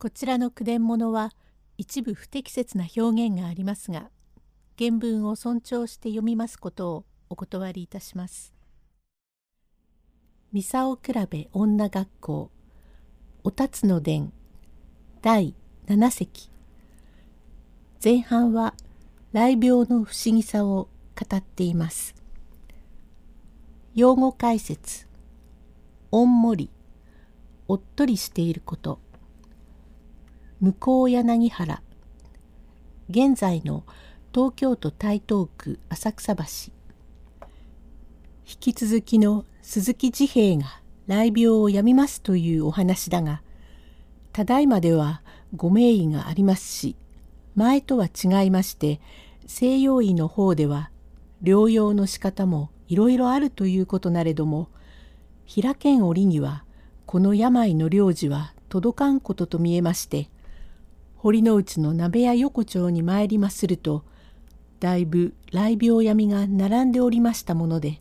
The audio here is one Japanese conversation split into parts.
こちらの句伝物は一部不適切な表現がありますが原文を尊重して読みますことをお断りいたします。三竿比べ女学校おたつの伝第7席前半は雷病の不思議さを語っています。用語解説おんもりおっとりしていること向柳原。現在の東京都台東区浅草橋。引き続きの鈴木治兵衛が雷病をやみますというお話だがただいまではご名医がありますし前とは違いまして西洋医の方では療養の仕方もいろいろあるということなれども平剣折にはこの病の領事は届かんことと見えまして堀之内の鍋屋横丁に参りまするとだいぶ雷病闇が並んでおりましたもので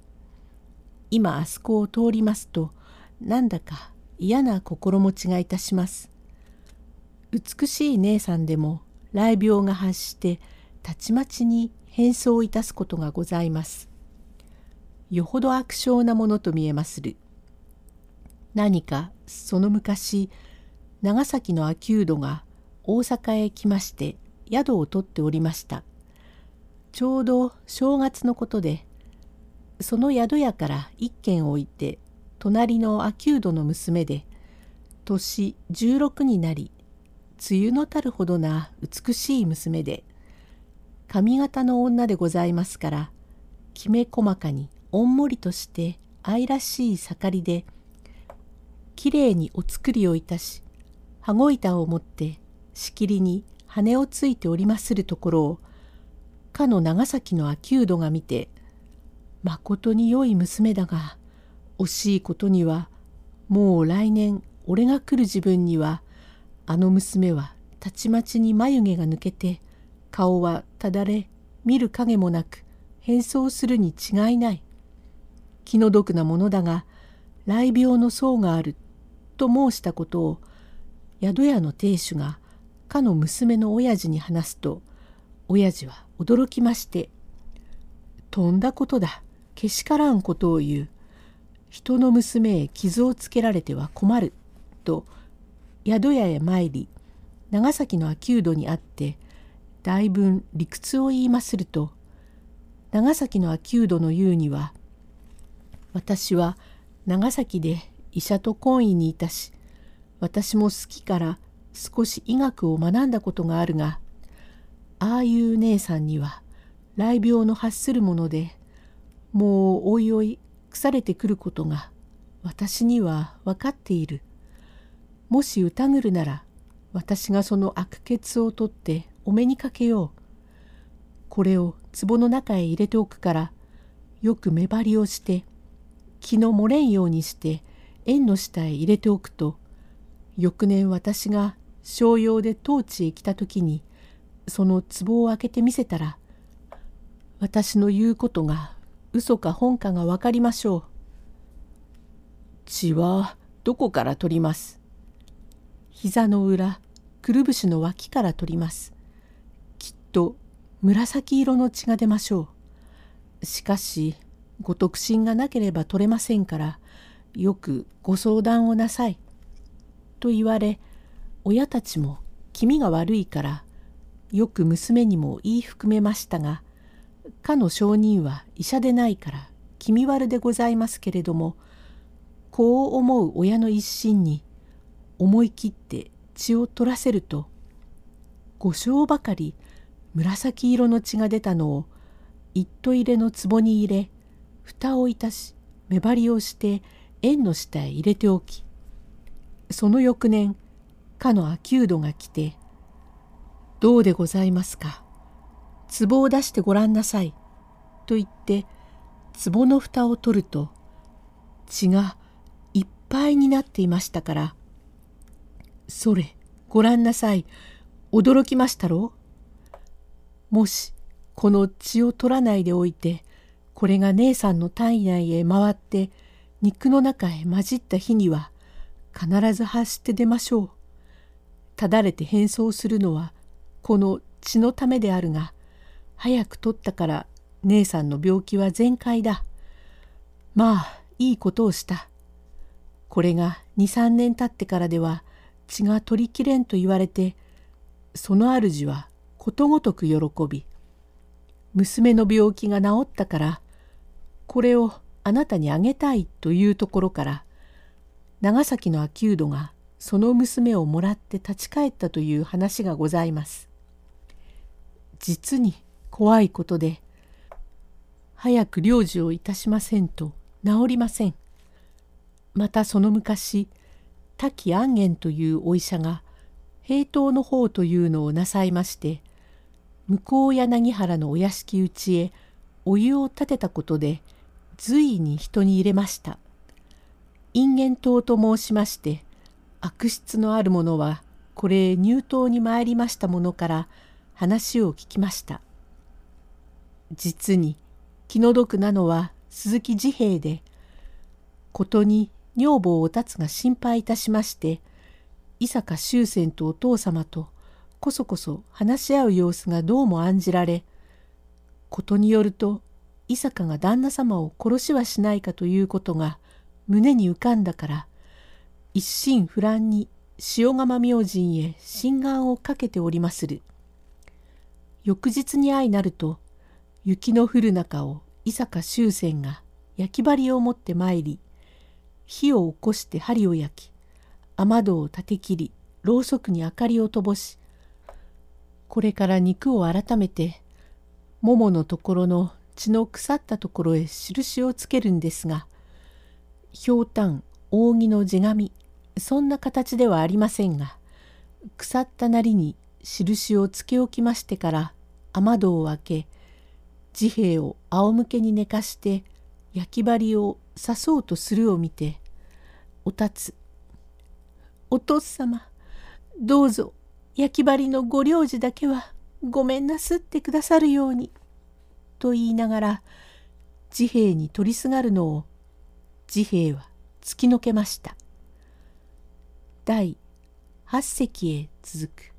今あそこを通りますとなんだか嫌な心持ちがいたします。美しい姉さんでも雷病が発してたちまちに変装いたすことがございます。よほど悪性なものと見えまする。何かその昔長崎の秋人が大阪へ来まして宿を取っておりました。ちょうど正月のことでその宿屋から一軒置いて隣の秋人の娘で年16になり梅雨のたるほどな美しい娘で髪型の女でございますからきめ細かにおんもりとして愛らしい盛りできれいにお作りをいたし羽子板を持ってしきりに羽をついておりまするところをかの長崎の秋人が見て「まことに良い娘だが惜しいことにはもう来年俺が来る自分にはあの娘はたちまちに眉毛が抜けて顔はただれ見る影もなく変装するに違いない。気の毒なものだが雷病の層があると申したことを宿屋の亭主がかの娘の親父に話すと親父は驚きまして「とんだことだけしからんことを言う人の娘へ傷をつけられては困る」と宿屋へ参り長崎の秋人に会って大分理屈を言いますると長崎の秋人の言うには「私は長崎で医者と懇意にいたし私も好きから少し医学を学んだことがあるがああいう姉さんには雷病の発するものでもうおいおい腐れてくることが私には分かっている。もし疑るなら私がその悪血を取ってお目にかけよう。これを壺の中へ入れておくからよく目張りをして気の漏れんようにして縁の下へ入れておくと翌年私が商用で当地へ来た時にその壺を開けてみせたら私の言うことが嘘か本かが分かりましょう。血はどこから取ります？膝の裏くるぶしの脇から取ります。きっと紫色の血が出ましょう。しかしご特進がなければ取れませんからよくご相談をなさい。と言われ親たちも気味が悪いからよく娘にも言い含めましたがかの証人は医者でないから気味悪でございますけれどもこう思う親の一心に思い切って血を取らせると五升ばかり紫色の血が出たのを一斗入れの壺に入れ蓋をいたし目張りをして縁の下へ入れておきその翌年かの秋人が来て「どうでございますか？壺を出してごらんなさい」と言って壺の蓋を取ると血がいっぱいになっていましたから「それごらんなさい驚きましたろうもしこの血を取らないでおいてこれが姉さんの体内へ回って肉の中へ混じった日には必ず発して出ましょう。ただれて変装するのはこの血のためであるが早く取ったから姉さんの病気は全開だ。まあいいことをした。これが23年経ってからでは血が取りきれんと言われてその主はことごとく喜び娘の病気が治ったからこれをあなたにあげたいというところから長崎の秋人がその娘をもらって立ち返ったという話がございます。実に怖いことで早く領事をいたしませんと治りません。またその昔滝安元というお医者が平等の方というのをなさいまして向こう柳原のお屋敷内へお湯を立てたことで随意に人に入れました。因縁島と申しまして悪質のある者はこれ入島に参りましたものから話を聞きました。実に気の毒なのは鈴木治兵衛でことに女房を立つが心配いたしまして伊坂修仙とお父様とこそこそ話し合う様子がどうも案じられことによると伊坂が旦那様を殺しはしないかということが胸に浮かんだから一心不乱に塩釜明神へ心眼をかけておりまする。翌日に相なると雪の降る中を伊坂修仙が焼き針を持って参り火を起こして針を焼き雨戸を立て切りろうそくに明かりを灯しこれから肉を改めてもものところの血の腐ったところへ印をつけるんですがひょうたん扇の地紙そんな形ではありませんが腐ったなりに印をつけ置きましてから雨戸を開け治兵衛を仰向けに寝かして焼き針を刺そうとするを見ておたつお父様どうぞ焼き針のご領事だけはごめんなすってくださるように」と言いながら治兵衛に取りすがるのを治兵衛は突きのけました。第8隻へ続く。